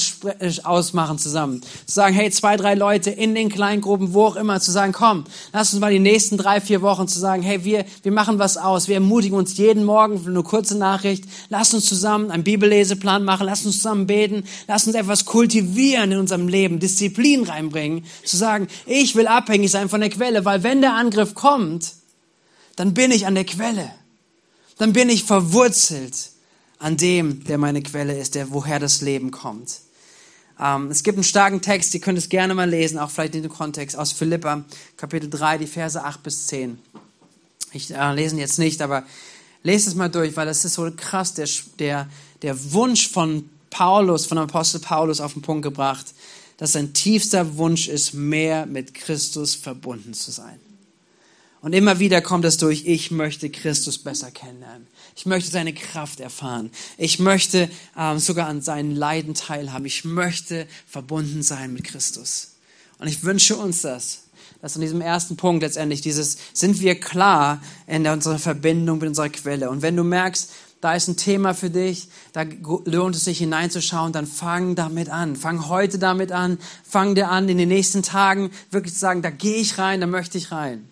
ausmachen zusammen. Zu sagen, hey, zwei, drei Leute in den Kleingruppen, wo auch immer, zu sagen, komm, lass uns mal die nächsten drei, vier Wochen zu sagen, hey, wir, wir machen was aus, wir ermutigen uns jeden Morgen für eine kurze Nachricht, lass uns zusammen einen Bibelleseplan machen, lass uns zusammen beten, lass uns etwas kultivieren in unserem Leben, Disziplin reinbringen, zu sagen, ich will abhängig sein von der Quelle, weil wenn der Angriff kommt, dann bin ich an der Quelle. dann bin ich verwurzelt an dem, der meine Quelle ist, der woher das Leben kommt. Ähm, es gibt einen starken Text, ihr könnt es gerne mal lesen, auch vielleicht in dem Kontext, aus Philippa, Kapitel 3, die Verse 8 bis 10. Ich äh, lese ihn jetzt nicht, aber lese es mal durch, weil das ist so krass, der, der, der Wunsch von Paulus, von Apostel Paulus auf den Punkt gebracht, dass sein tiefster Wunsch ist, mehr mit Christus verbunden zu sein. Und immer wieder kommt es durch, ich möchte Christus besser kennenlernen. Ich möchte seine Kraft erfahren. Ich möchte ähm, sogar an seinen Leiden teilhaben. Ich möchte verbunden sein mit Christus. Und ich wünsche uns das, dass in diesem ersten Punkt letztendlich dieses, sind wir klar in unserer Verbindung mit unserer Quelle. Und wenn du merkst, da ist ein Thema für dich, da lohnt es sich hineinzuschauen, dann fang damit an. Fang heute damit an. Fang dir an, in den nächsten Tagen wirklich zu sagen, da gehe ich rein, da möchte ich rein.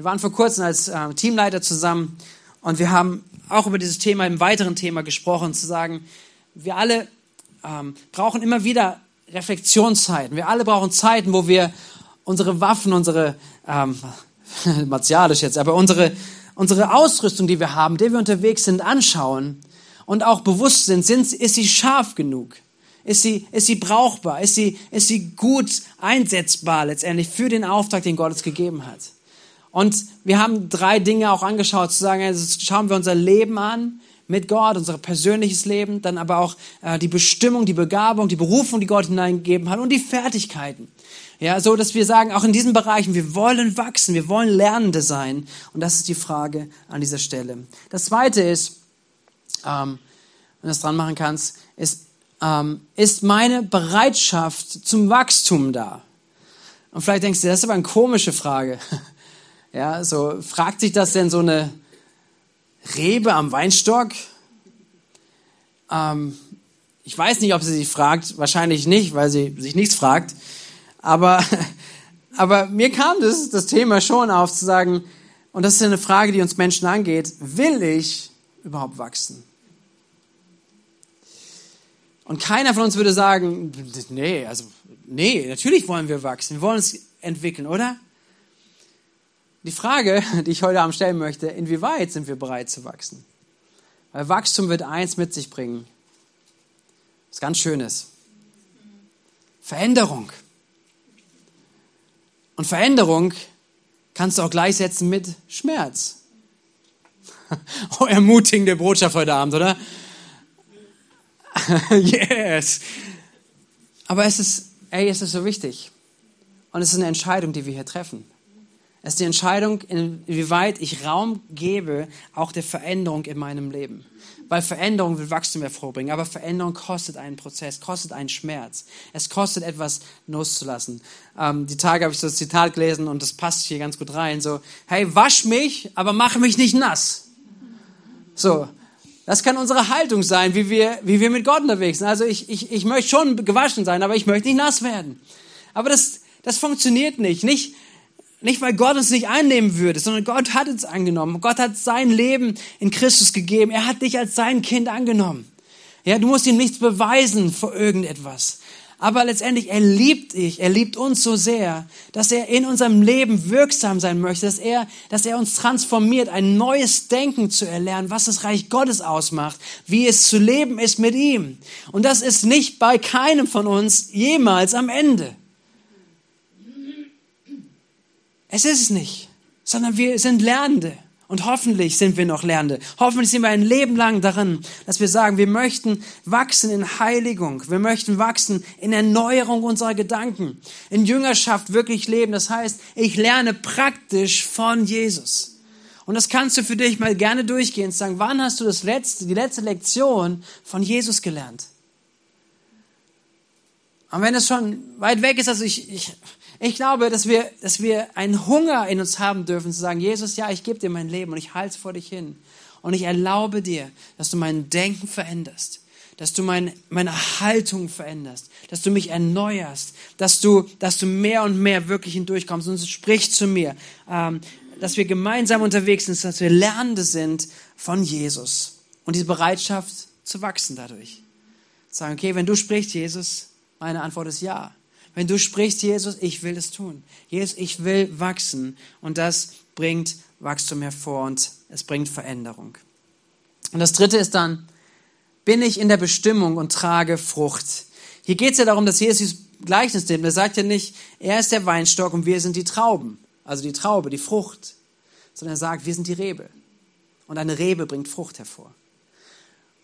Wir waren vor kurzem als äh, Teamleiter zusammen und wir haben auch über dieses Thema, im weiteren Thema gesprochen, zu sagen, wir alle ähm, brauchen immer wieder Reflexionszeiten. Wir alle brauchen Zeiten, wo wir unsere Waffen, unsere, ähm, martialisch jetzt, aber unsere, unsere Ausrüstung, die wir haben, der wir unterwegs sind, anschauen und auch bewusst sind, sind ist sie scharf genug? Ist sie, ist sie brauchbar? Ist sie, ist sie gut einsetzbar letztendlich für den Auftrag, den Gott uns gegeben hat? Und wir haben drei Dinge auch angeschaut, zu sagen, also schauen wir unser Leben an mit Gott, unser persönliches Leben, dann aber auch äh, die Bestimmung, die Begabung, die Berufung, die Gott hineingegeben hat und die Fertigkeiten. Ja, so dass wir sagen, auch in diesen Bereichen, wir wollen wachsen, wir wollen Lernende sein. Und das ist die Frage an dieser Stelle. Das zweite ist, ähm, wenn du das dran machen kannst, ist, ähm, ist meine Bereitschaft zum Wachstum da? Und vielleicht denkst du, das ist aber eine komische Frage. Ja, so fragt sich das denn so eine Rebe am Weinstock? Ähm, ich weiß nicht, ob sie sich fragt, wahrscheinlich nicht, weil sie sich nichts fragt. Aber, aber mir kam das, das Thema schon auf zu sagen, und das ist eine Frage, die uns Menschen angeht, will ich überhaupt wachsen? Und keiner von uns würde sagen, nee, also, nee, natürlich wollen wir wachsen, wir wollen uns entwickeln, oder? Die Frage, die ich heute Abend stellen möchte, inwieweit sind wir bereit zu wachsen? Weil Wachstum wird eins mit sich bringen. Was ganz Schönes. Veränderung. Und Veränderung kannst du auch gleichsetzen mit Schmerz. Oh, ermutigende Botschaft heute Abend, oder? yes. Aber es ist, ey, es ist so wichtig. Und es ist eine Entscheidung, die wir hier treffen. Es ist die Entscheidung, inwieweit ich Raum gebe, auch der Veränderung in meinem Leben. Weil Veränderung will Wachstum hervorbringen, aber Veränderung kostet einen Prozess, kostet einen Schmerz. Es kostet etwas loszulassen. Ähm, die Tage habe ich so das Zitat gelesen und das passt hier ganz gut rein. So, hey, wasch mich, aber mach mich nicht nass. So, das kann unsere Haltung sein, wie wir, wie wir mit Gott unterwegs sind. Also ich, ich, ich möchte schon gewaschen sein, aber ich möchte nicht nass werden. Aber das, das funktioniert nicht. Nicht, nicht, weil Gott uns nicht einnehmen würde, sondern Gott hat uns angenommen. Gott hat sein Leben in Christus gegeben. Er hat dich als sein Kind angenommen. Ja, du musst ihm nichts beweisen vor irgendetwas. Aber letztendlich, er liebt dich, er liebt uns so sehr, dass er in unserem Leben wirksam sein möchte, dass er, dass er uns transformiert, ein neues Denken zu erlernen, was das Reich Gottes ausmacht, wie es zu leben ist mit ihm. Und das ist nicht bei keinem von uns jemals am Ende. Es ist es nicht, sondern wir sind Lernende. Und hoffentlich sind wir noch Lernende. Hoffentlich sind wir ein Leben lang darin, dass wir sagen, wir möchten wachsen in Heiligung. Wir möchten wachsen in Erneuerung unserer Gedanken. In Jüngerschaft wirklich leben. Das heißt, ich lerne praktisch von Jesus. Und das kannst du für dich mal gerne durchgehen und sagen, wann hast du das letzte, die letzte Lektion von Jesus gelernt? Und wenn es schon weit weg ist, also ich, ich, ich glaube, dass wir, dass wir einen Hunger in uns haben dürfen, zu sagen, Jesus, ja, ich gebe dir mein Leben und ich halte es vor dich hin. Und ich erlaube dir, dass du mein Denken veränderst, dass du mein, meine Haltung veränderst, dass du mich erneuerst, dass du, dass du mehr und mehr wirklich hindurchkommst und sprich zu mir, ähm, dass wir gemeinsam unterwegs sind, dass wir Lernende sind von Jesus und diese Bereitschaft zu wachsen dadurch. Sagen, okay, wenn du sprichst, Jesus, meine Antwort ist ja. Wenn du sprichst, Jesus, ich will es tun. Jesus, ich will wachsen. Und das bringt Wachstum hervor und es bringt Veränderung. Und das dritte ist dann, bin ich in der Bestimmung und trage Frucht. Hier geht es ja darum, dass Jesus Gleichnis nimmt. Er sagt ja nicht, er ist der Weinstock und wir sind die Trauben, also die Traube, die Frucht, sondern er sagt, wir sind die Rebe. Und eine Rebe bringt Frucht hervor.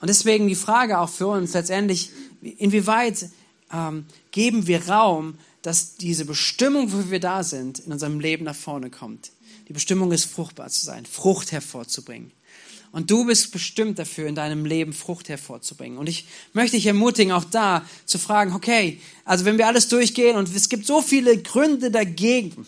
Und deswegen die Frage auch für uns letztendlich, inwieweit ähm, geben wir Raum, dass diese Bestimmung, wo wir da sind, in unserem Leben nach vorne kommt. Die Bestimmung ist, fruchtbar zu sein, Frucht hervorzubringen. Und du bist bestimmt dafür, in deinem Leben Frucht hervorzubringen. Und ich möchte dich ermutigen, auch da zu fragen, okay, also wenn wir alles durchgehen und es gibt so viele Gründe dagegen,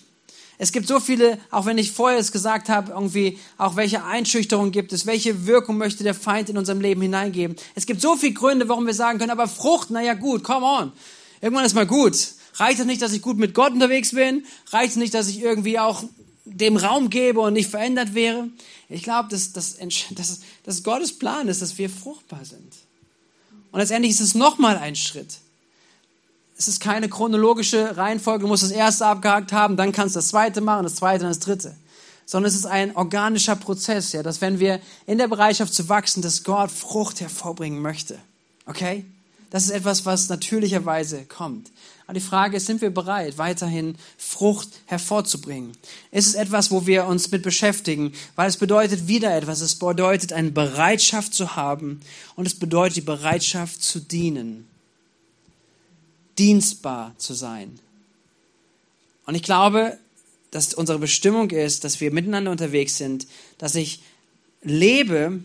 es gibt so viele, auch wenn ich vorher es gesagt habe, irgendwie, auch welche Einschüchterung gibt es, welche Wirkung möchte der Feind in unserem Leben hineingeben. Es gibt so viele Gründe, warum wir sagen können, aber Frucht, naja gut, come on. Irgendwann ist mal gut. Reicht es nicht, dass ich gut mit Gott unterwegs bin? Reicht es nicht, dass ich irgendwie auch dem Raum gebe und nicht verändert wäre? Ich glaube, dass, dass, dass, dass Gottes Plan ist, dass wir fruchtbar sind. Und letztendlich ist es nochmal ein Schritt es ist keine chronologische Reihenfolge, du musst das erste abgehakt haben, dann kannst du das zweite machen, das zweite, dann das dritte. Sondern es ist ein organischer Prozess, ja, dass wenn wir in der Bereitschaft zu wachsen, dass Gott Frucht hervorbringen möchte. Okay? Das ist etwas, was natürlicherweise kommt. Aber die Frage ist, sind wir bereit, weiterhin Frucht hervorzubringen? Ist es etwas, wo wir uns mit beschäftigen? Weil es bedeutet wieder etwas. Es bedeutet, eine Bereitschaft zu haben und es bedeutet die Bereitschaft zu dienen dienstbar zu sein. Und ich glaube, dass unsere Bestimmung ist, dass wir miteinander unterwegs sind, dass ich lebe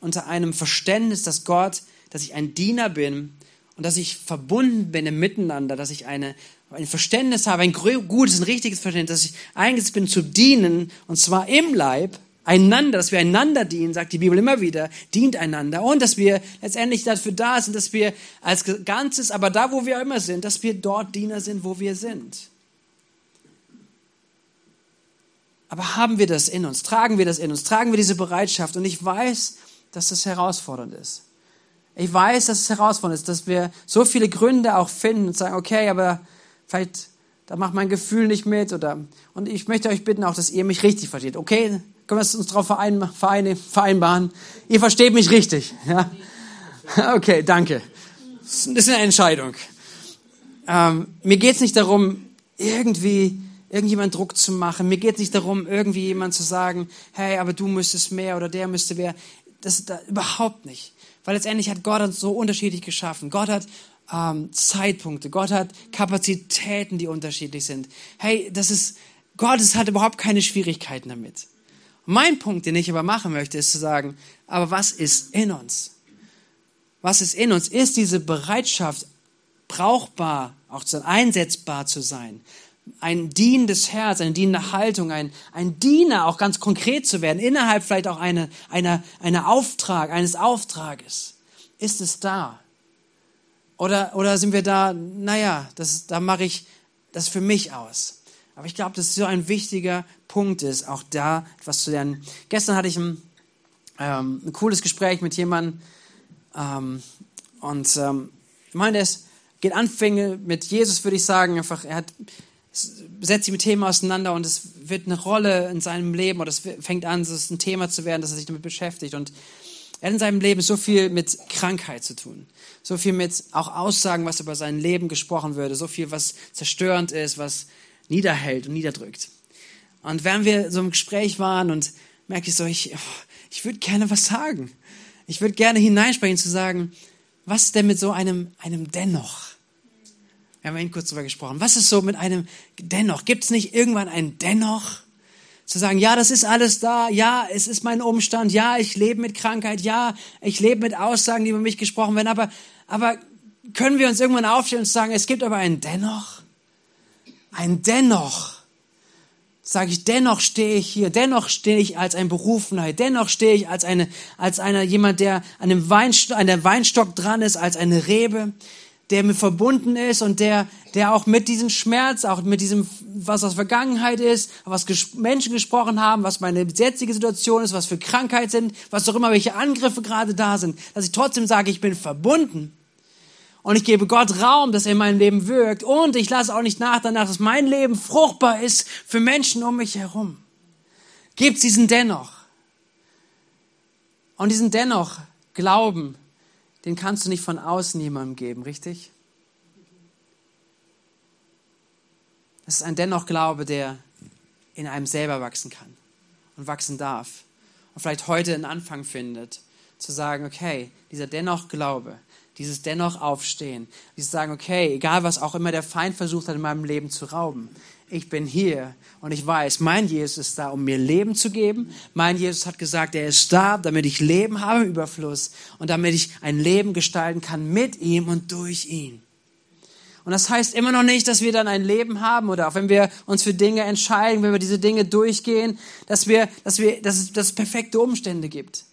unter einem Verständnis, dass Gott, dass ich ein Diener bin und dass ich verbunden bin im Miteinander, dass ich eine, ein Verständnis habe, ein gutes, ein richtiges Verständnis, dass ich eingesetzt bin zu dienen und zwar im Leib einander, dass wir einander dienen, sagt die Bibel immer wieder, dient einander und dass wir letztendlich dafür da sind, dass wir als Ganzes, aber da, wo wir immer sind, dass wir dort Diener sind, wo wir sind. Aber haben wir das in uns? Tragen wir das in uns? Tragen wir diese Bereitschaft? Und ich weiß, dass das herausfordernd ist. Ich weiß, dass es herausfordernd ist, dass wir so viele Gründe auch finden und sagen, okay, aber vielleicht da macht mein Gefühl nicht mit oder und ich möchte euch bitten auch, dass ihr mich richtig versteht. Okay, können wir uns darauf vereinbaren? Ihr versteht mich richtig. Ja? Okay, danke. Das ist eine Entscheidung. Ähm, mir geht es nicht darum, irgendwie irgendjemand Druck zu machen. Mir geht es nicht darum, irgendwie jemand zu sagen, hey, aber du müsstest mehr oder der müsste mehr. Das da, überhaupt nicht. Weil letztendlich hat Gott uns so unterschiedlich geschaffen. Gott hat ähm, Zeitpunkte. Gott hat Kapazitäten, die unterschiedlich sind. Hey, das ist, Gott hat überhaupt keine Schwierigkeiten damit. Mein Punkt, den ich aber machen möchte, ist zu sagen, aber was ist in uns? Was ist in uns? Ist diese Bereitschaft brauchbar, auch einsetzbar zu sein? Ein dienendes Herz, eine dienende Haltung, ein, ein Diener, auch ganz konkret zu werden, innerhalb vielleicht auch eine, eine, eine Auftrag, eines Auftrages. Ist es da? Oder, oder sind wir da, naja, das, da mache ich das für mich aus? Aber ich glaube, dass so ein wichtiger Punkt ist, auch da etwas zu lernen. Gestern hatte ich ein, ähm, ein cooles Gespräch mit jemandem ähm, und ähm, ich meine, es geht Anfänge mit Jesus, würde ich sagen, einfach, er hat, setzt sich mit Themen auseinander und es wird eine Rolle in seinem Leben oder es fängt an, es ist ein Thema zu werden, dass er sich damit beschäftigt und er hat in seinem Leben so viel mit Krankheit zu tun, so viel mit auch Aussagen, was über sein Leben gesprochen würde, so viel, was zerstörend ist, was niederhält und niederdrückt. Und während wir so im Gespräch waren und merke ich so, ich, ich würde gerne was sagen. Ich würde gerne hineinsprechen zu sagen, was denn mit so einem, einem Dennoch? Wir haben eben kurz darüber gesprochen. Was ist so mit einem Dennoch? Gibt es nicht irgendwann ein Dennoch? Zu sagen, ja, das ist alles da, ja, es ist mein Umstand, ja, ich lebe mit Krankheit, ja, ich lebe mit Aussagen, die über mich gesprochen werden, aber, aber können wir uns irgendwann aufstellen und sagen, es gibt aber ein Dennoch? ein Dennoch. Sage ich, dennoch stehe ich hier, dennoch stehe ich als ein Berufenheit, dennoch stehe ich als eine, als einer, jemand, der an dem Weinstock, an der Weinstock dran ist, als eine Rebe, der mir verbunden ist und der, der auch mit diesem Schmerz, auch mit diesem, was aus Vergangenheit ist, was Menschen gesprochen haben, was meine jetzige Situation ist, was für Krankheit sind, was auch immer, welche Angriffe gerade da sind, dass ich trotzdem sage, ich bin verbunden und ich gebe Gott Raum, dass er in meinem Leben wirkt. Und ich lasse auch nicht nach danach, dass mein Leben fruchtbar ist für Menschen um mich herum. Gibt diesen dennoch. Und diesen dennoch Glauben, den kannst du nicht von außen jemandem geben, richtig? Es ist ein dennoch Glaube, der in einem selber wachsen kann und wachsen darf. Und vielleicht heute einen Anfang findet, zu sagen, okay, dieser dennoch Glaube, dieses dennoch Aufstehen, dieses Sagen, okay, egal was auch immer der Feind versucht hat in meinem Leben zu rauben, ich bin hier und ich weiß, mein Jesus ist da, um mir Leben zu geben. Mein Jesus hat gesagt, er ist da, damit ich Leben habe im Überfluss und damit ich ein Leben gestalten kann mit ihm und durch ihn. Und das heißt immer noch nicht, dass wir dann ein Leben haben oder auch wenn wir uns für Dinge entscheiden, wenn wir diese Dinge durchgehen, dass wir, dass wir, dass es, dass es perfekte Umstände gibt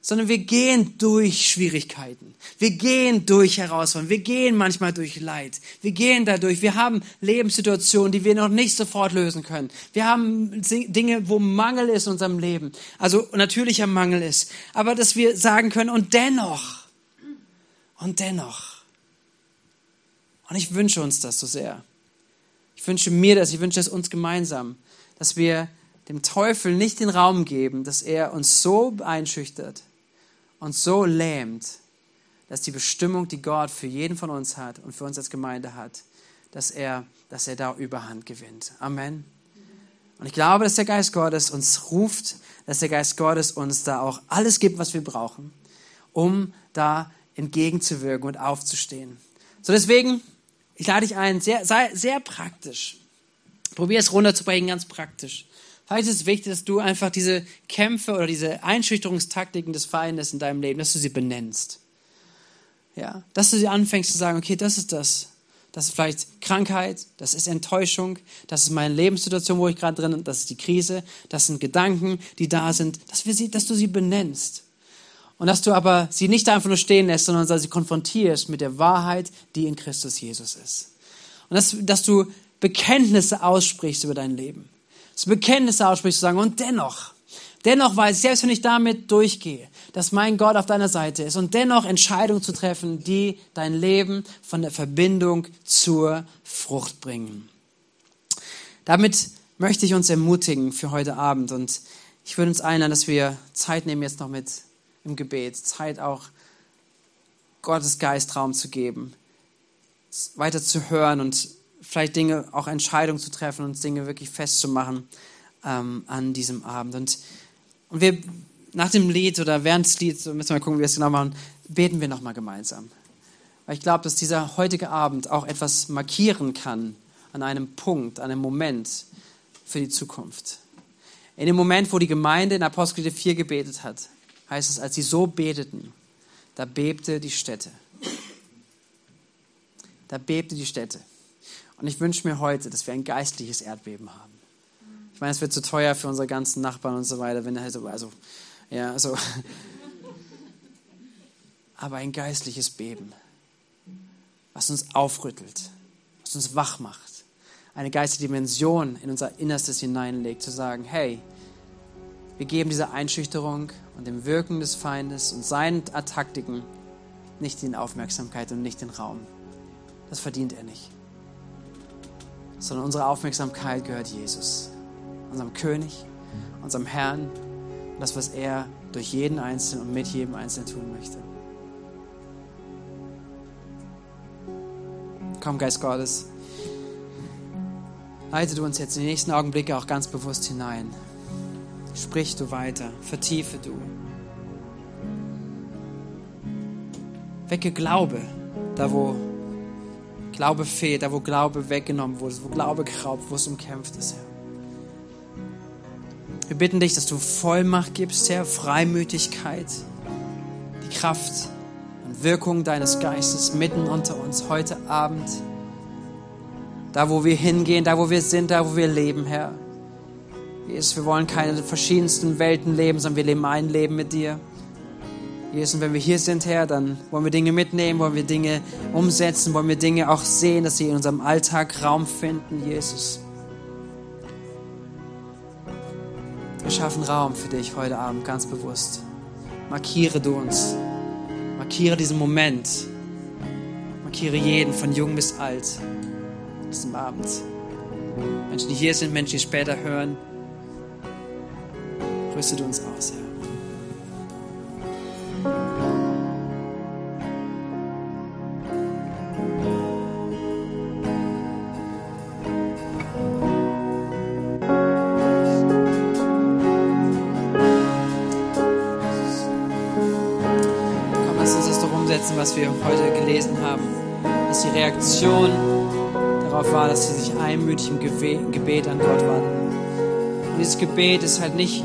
sondern wir gehen durch Schwierigkeiten. Wir gehen durch Herausforderungen. Wir gehen manchmal durch Leid. Wir gehen dadurch. Wir haben Lebenssituationen, die wir noch nicht sofort lösen können. Wir haben Dinge, wo Mangel ist in unserem Leben. Also natürlicher Mangel ist. Aber dass wir sagen können, und dennoch, und dennoch. Und ich wünsche uns das so sehr. Ich wünsche mir das, ich wünsche es uns gemeinsam, dass wir dem Teufel nicht den Raum geben, dass er uns so einschüchtert, uns so lähmt, dass die Bestimmung, die Gott für jeden von uns hat und für uns als Gemeinde hat, dass er, dass er da Überhand gewinnt. Amen. Und ich glaube, dass der Geist Gottes uns ruft, dass der Geist Gottes uns da auch alles gibt, was wir brauchen, um da entgegenzuwirken und aufzustehen. So deswegen, ich lade dich ein, sehr, sei sehr praktisch. Probier es runterzubrechen, ganz praktisch. Vielleicht ist es wichtig, dass du einfach diese Kämpfe oder diese Einschüchterungstaktiken des Feindes in deinem Leben, dass du sie benennst. Ja, dass du sie anfängst zu sagen, okay, das ist das. Das ist vielleicht Krankheit, das ist Enttäuschung, das ist meine Lebenssituation, wo ich gerade drin bin, das ist die Krise, das sind Gedanken, die da sind, dass, wir sie, dass du sie benennst. Und dass du aber sie nicht einfach nur stehen lässt, sondern sie konfrontierst mit der Wahrheit, die in Christus Jesus ist. Und dass, dass du Bekenntnisse aussprichst über dein Leben das Bekenntnis aussprichst, zu sagen, und dennoch, dennoch weiß ich, selbst wenn ich damit durchgehe, dass mein Gott auf deiner Seite ist und dennoch Entscheidungen zu treffen, die dein Leben von der Verbindung zur Frucht bringen. Damit möchte ich uns ermutigen für heute Abend und ich würde uns einladen, dass wir Zeit nehmen jetzt noch mit im Gebet, Zeit auch Gottes Geist Raum zu geben, weiter zu hören und vielleicht Dinge, auch Entscheidungen zu treffen und Dinge wirklich festzumachen ähm, an diesem Abend. Und, und wir nach dem Lied oder während des Lieds, müssen wir mal gucken, wie wir es genau machen, beten wir nochmal gemeinsam. Weil ich glaube, dass dieser heutige Abend auch etwas markieren kann an einem Punkt, an einem Moment für die Zukunft. In dem Moment, wo die Gemeinde in Apostelgeschichte 4 gebetet hat, heißt es, als sie so beteten, da bebte die Stätte. Da bebte die Stätte. Und ich wünsche mir heute, dass wir ein geistliches Erdbeben haben. Ich meine, es wird zu teuer für unsere ganzen Nachbarn und so weiter, wenn er so, also, ja, so. Aber ein geistliches Beben, was uns aufrüttelt, was uns wach macht, eine geistige Dimension in unser Innerstes hineinlegt, zu sagen, hey, wir geben dieser Einschüchterung und dem Wirken des Feindes und seinen Taktiken nicht die Aufmerksamkeit und nicht den Raum. Das verdient er nicht sondern unsere Aufmerksamkeit gehört Jesus, unserem König, unserem Herrn und das, was er durch jeden Einzelnen und mit jedem Einzelnen tun möchte. Komm, Geist Gottes, leite du uns jetzt in die nächsten Augenblicke auch ganz bewusst hinein. Sprich du weiter, vertiefe du. Wecke Glaube, da wo Glaube fehlt, da wo Glaube weggenommen wurde, wo Glaube geraubt, wo es umkämpft ist, Herr. Wir bitten dich, dass du Vollmacht gibst, Herr, Freimütigkeit, die Kraft und Wirkung deines Geistes mitten unter uns heute Abend. Da, wo wir hingehen, da, wo wir sind, da, wo wir leben, Herr. Jesus, wir wollen keine verschiedensten Welten leben, sondern wir leben ein Leben mit dir. Jesus, wenn wir hier sind, Herr, dann wollen wir Dinge mitnehmen, wollen wir Dinge umsetzen, wollen wir Dinge auch sehen, dass sie in unserem Alltag Raum finden, Jesus. Wir schaffen Raum für dich heute Abend ganz bewusst. Markiere du uns. Markiere diesen Moment. Markiere jeden, von jung bis alt, diesem Abend. Menschen, die hier sind, Menschen, die später hören. Rüste du uns aus, Herr. Im Gebet an Gott wandten. Und dieses Gebet ist halt nicht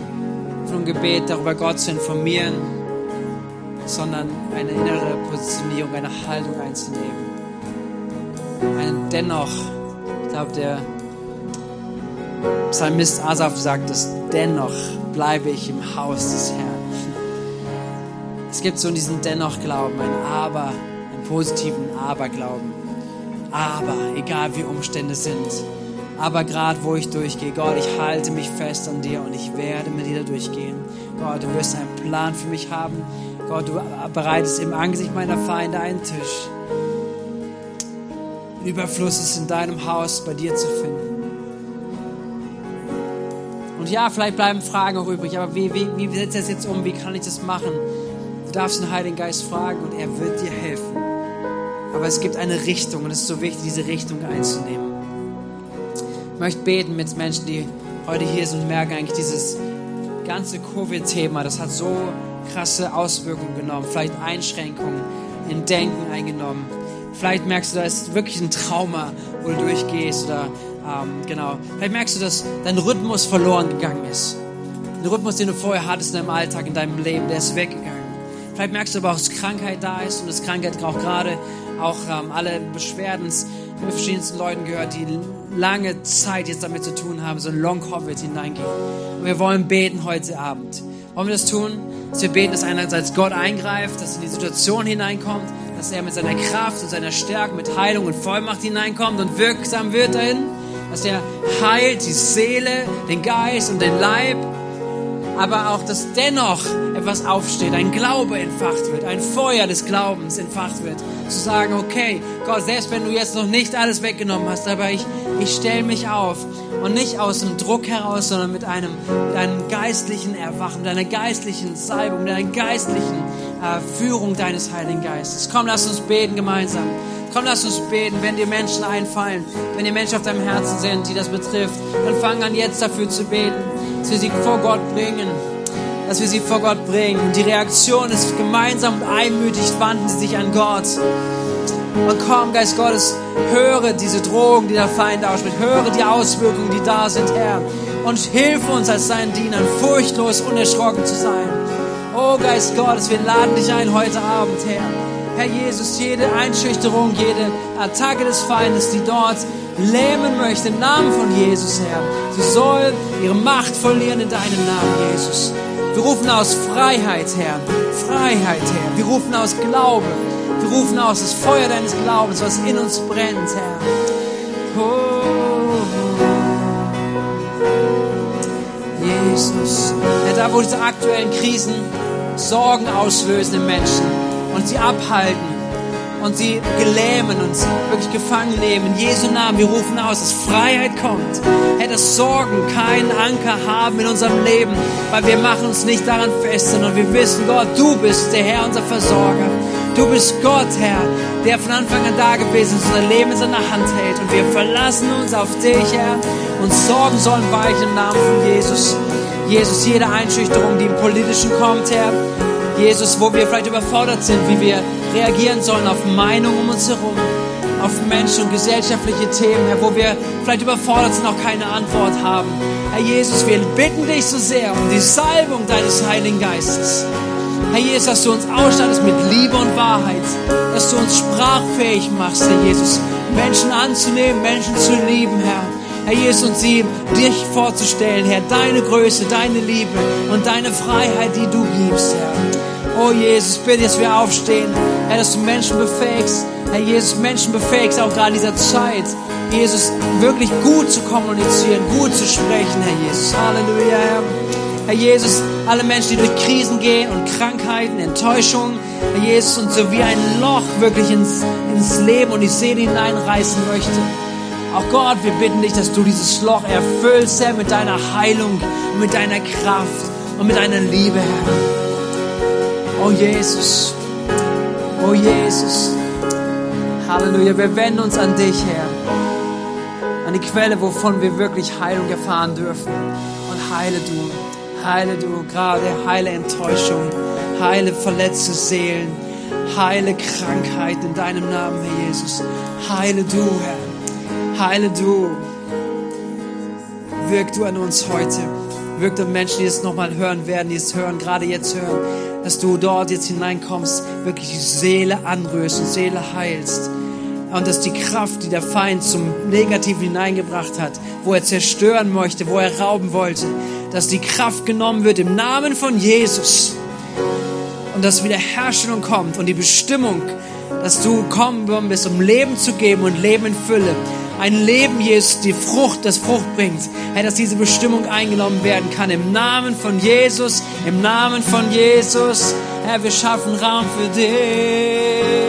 nur ein Gebet darüber, Gott zu informieren, sondern eine innere Positionierung, eine Haltung einzunehmen. Ein dennoch, ich glaube, der Psalmist Asaf sagt es, dennoch bleibe ich im Haus des Herrn. Es gibt so diesen Dennoch-Glauben, ein Aber, einen positiven Aber-Glauben. Aber, egal wie Umstände sind, aber gerade wo ich durchgehe, Gott, ich halte mich fest an dir und ich werde mit dir durchgehen. Gott, du wirst einen Plan für mich haben. Gott, du bereitest im Angesicht meiner Feinde einen Tisch. Überfluss ist in deinem Haus bei dir zu finden. Und ja, vielleicht bleiben Fragen auch übrig, aber wie, wie, wie setzt das jetzt um? Wie kann ich das machen? Du darfst den Heiligen Geist fragen und er wird dir helfen. Aber es gibt eine Richtung und es ist so wichtig, diese Richtung einzunehmen. Möchte beten mit Menschen, die heute hier sind und merken eigentlich dieses ganze Covid-Thema, das hat so krasse Auswirkungen genommen, vielleicht Einschränkungen in Denken eingenommen. Vielleicht merkst du, da ist wirklich ein Trauma, wo du durchgehst oder ähm, genau. Vielleicht merkst du, dass dein Rhythmus verloren gegangen ist. Der Rhythmus, den du vorher hattest in deinem Alltag, in deinem Leben, der ist weggegangen. Vielleicht merkst du aber auch, dass Krankheit da ist und dass Krankheit auch gerade auch ähm, alle Beschwerden mit verschiedensten Leuten gehört, die lange Zeit jetzt damit zu tun haben, so ein Long-Covid hineingehen. Und wir wollen beten heute Abend. Wollen wir das tun? Dass wir beten, dass einerseits Gott eingreift, dass in die Situation hineinkommt, dass er mit seiner Kraft und seiner Stärke, mit Heilung und Vollmacht hineinkommt und wirksam wird dahin, dass er heilt die Seele, den Geist und den Leib aber auch, dass dennoch etwas aufsteht, ein Glaube entfacht wird, ein Feuer des Glaubens entfacht wird. Zu sagen, okay, Gott, selbst wenn du jetzt noch nicht alles weggenommen hast, aber ich, ich stelle mich auf und nicht aus dem Druck heraus, sondern mit einem, mit einem geistlichen Erwachen, mit einer geistlichen Salbung, mit einer geistlichen äh, Führung deines Heiligen Geistes. Komm, lass uns beten gemeinsam. Komm, lass uns beten, wenn dir Menschen einfallen, wenn dir Menschen auf deinem Herzen sind, die das betrifft, dann fang an jetzt dafür zu beten dass wir sie vor Gott bringen. Dass wir sie vor Gott bringen. Und die Reaktion ist gemeinsam und einmütig wandten sie sich an Gott. Und komm, Geist Gottes, höre diese Drogen, die der Feind ausspricht. Höre die Auswirkungen, die da sind, Herr. Und hilf uns als seinen Dienern, furchtlos, unerschrocken zu sein. Oh Geist Gottes, wir laden dich ein heute Abend, Herr. Herr Jesus, jede Einschüchterung, jede Attacke des Feindes, die dort lähmen möchte, im Namen von Jesus, Herr. Sie soll ihre Macht verlieren in deinem Namen, Jesus. Wir rufen aus Freiheit, Herr. Freiheit, Herr. Wir rufen aus Glaube. Wir rufen aus das Feuer deines Glaubens, was in uns brennt, Herr. Oh, Jesus. Herr, da wo diese aktuellen Krisen Sorgen auslösen im Menschen und sie abhalten, und sie gelähmen und wirklich gefangen nehmen. In Jesu Namen, wir rufen aus, dass Freiheit kommt. Herr, dass Sorgen keinen Anker haben in unserem Leben, weil wir machen uns nicht daran fest, sondern wir wissen, Gott, du bist der Herr, unser Versorger. Du bist Gott, Herr, der von Anfang an da gewesen ist, unser Leben in seiner Hand hält. Und wir verlassen uns auf dich, Herr, und Sorgen sollen weichen im Namen von Jesus. Jesus, jede Einschüchterung, die im Politischen kommt, Herr, Jesus, wo wir vielleicht überfordert sind, wie wir reagieren sollen auf Meinungen um uns herum, auf Menschen und gesellschaftliche Themen, Herr, wo wir vielleicht überfordert sind, auch keine Antwort haben. Herr Jesus, wir bitten dich so sehr um die Salbung deines Heiligen Geistes. Herr Jesus, dass du uns ausstattest mit Liebe und Wahrheit, dass du uns sprachfähig machst, Herr Jesus, Menschen anzunehmen, Menschen zu lieben, Herr. Herr Jesus, und sie dich vorzustellen, Herr, deine Größe, deine Liebe und deine Freiheit, die du gibst, Herr. Oh Jesus, bitte, dass wir aufstehen. Herr, dass du Menschen befähigst. Herr Jesus, Menschen befähigst, auch gerade in dieser Zeit. Jesus, wirklich gut zu kommunizieren, gut zu sprechen, Herr Jesus. Halleluja, Herr. Herr Jesus, alle Menschen, die durch Krisen gehen und Krankheiten, Enttäuschungen, Herr Jesus, und so wie ein Loch wirklich ins, ins Leben und die Seele hineinreißen möchte. Auch Gott, wir bitten dich, dass du dieses Loch erfüllst, Herr, mit deiner Heilung mit deiner Kraft und mit deiner Liebe, Herr. Oh Jesus. Oh Jesus. Halleluja. Wir wenden uns an dich, Herr. An die Quelle, wovon wir wirklich Heilung erfahren dürfen. Und heile du. Heile du gerade. Heile Enttäuschung. Heile verletzte Seelen. Heile Krankheiten in deinem Namen, Herr Jesus. Heile du, Herr. Heile du. Wirk du an uns heute. Wirk an Menschen, die es nochmal hören werden, die es hören, gerade jetzt hören, dass du dort jetzt hineinkommst, wirklich die Seele anrührst und Seele heilst. Und dass die Kraft, die der Feind zum Negativen hineingebracht hat, wo er zerstören möchte, wo er rauben wollte, dass die Kraft genommen wird im Namen von Jesus. Und dass Wiederherstellung kommt und die Bestimmung, dass du gekommen bist, um Leben zu geben und Leben in Fülle. Ein Leben, Jesus, die Frucht, das Frucht bringt. Herr, dass diese Bestimmung eingenommen werden kann. Im Namen von Jesus, im Namen von Jesus. Herr, wir schaffen Raum für dich.